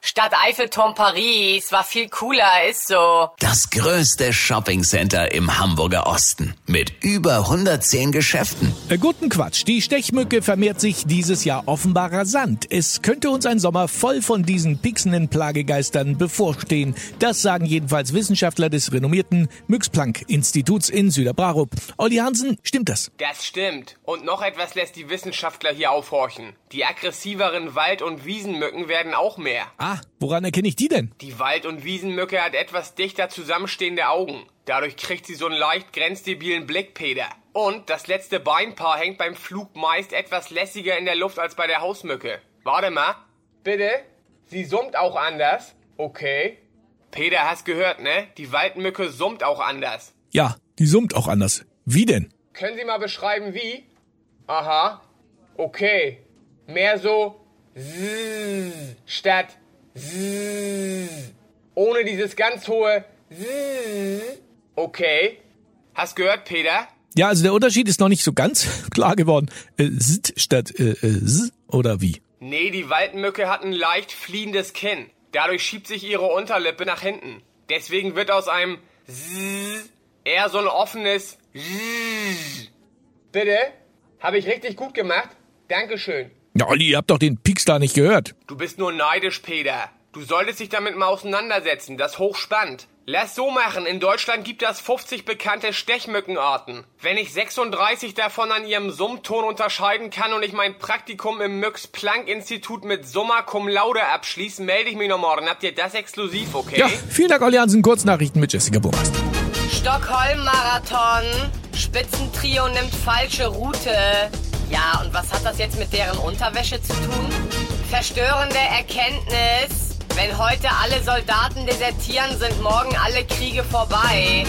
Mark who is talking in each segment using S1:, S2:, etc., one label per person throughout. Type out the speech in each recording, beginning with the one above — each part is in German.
S1: Stadt Eiffelturm Paris war viel cooler, ist so.
S2: Das größte Shoppingcenter im Hamburger Osten mit über 110 Geschäften.
S3: Äh, guten Quatsch. Die Stechmücke vermehrt sich dieses Jahr offenbar rasant. Es könnte uns ein Sommer voll von diesen pixenden Plagegeistern bevorstehen. Das sagen jedenfalls Wissenschaftler des renommierten Myx-Planck-Instituts in Süderbrarup. Olli Hansen, stimmt das?
S4: Das stimmt. Und noch etwas lässt die Wissenschaftler hier aufhorchen. Die aggressiveren Wald- und Wiesenmücken werden auch mehr.
S3: Ah, woran erkenne ich die denn?
S4: Die Wald- und Wiesenmücke hat etwas dichter zusammenstehende Augen. Dadurch kriegt sie so einen leicht grenzdebilen Blick, Peter. Und das letzte Beinpaar hängt beim Flug meist etwas lässiger in der Luft als bei der Hausmücke. Warte mal. Bitte? Sie summt auch anders? Okay. Peter, hast gehört, ne? Die Waldmücke summt auch anders.
S3: Ja, die summt auch anders. Wie denn?
S4: Können Sie mal beschreiben, wie? Aha. Okay. Mehr so Zzz statt. Ohne dieses ganz hohe. Okay. Hast gehört, Peter?
S3: Ja, also der Unterschied ist noch nicht so ganz klar geworden. Äh, St statt äh, äh, S oder wie?
S4: Nee, die Waldmücke hat ein leicht fliehendes Kinn. Dadurch schiebt sich ihre Unterlippe nach hinten. Deswegen wird aus einem eher so ein offenes. Bitte? Habe ich richtig gut gemacht? Dankeschön.
S3: Ja, Olli, ihr habt doch den Pieks da nicht gehört.
S4: Du bist nur neidisch, Peter. Du solltest dich damit mal auseinandersetzen. Das ist hochspannend. Lass so machen. In Deutschland gibt es 50 bekannte Stechmückenarten. Wenn ich 36 davon an ihrem Summton unterscheiden kann und ich mein Praktikum im Müx-Planck-Institut mit Summa Cum Laude abschließe, melde ich mich noch morgen. Habt ihr das exklusiv, okay?
S3: Ja, vielen Dank, Olli Hansen. Kurznachrichten mit Jessica Burmeister.
S1: Stockholm-Marathon. Spitzentrio nimmt falsche Route. Ja, und was hat das jetzt mit deren Unterwäsche zu tun? Verstörende Erkenntnis. Wenn heute alle Soldaten desertieren, sind morgen alle Kriege vorbei.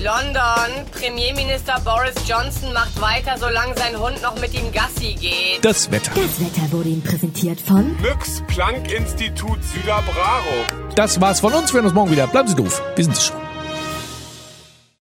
S1: London. Premierminister Boris Johnson macht weiter, solange sein Hund noch mit ihm Gassi geht.
S3: Das Wetter.
S5: Das Wetter wurde Ihnen präsentiert von
S6: Müx Planck Institut Süderbraro.
S3: Das war's von uns. Wir hören uns morgen wieder. Bleiben Sie doof. Wir sind es schon.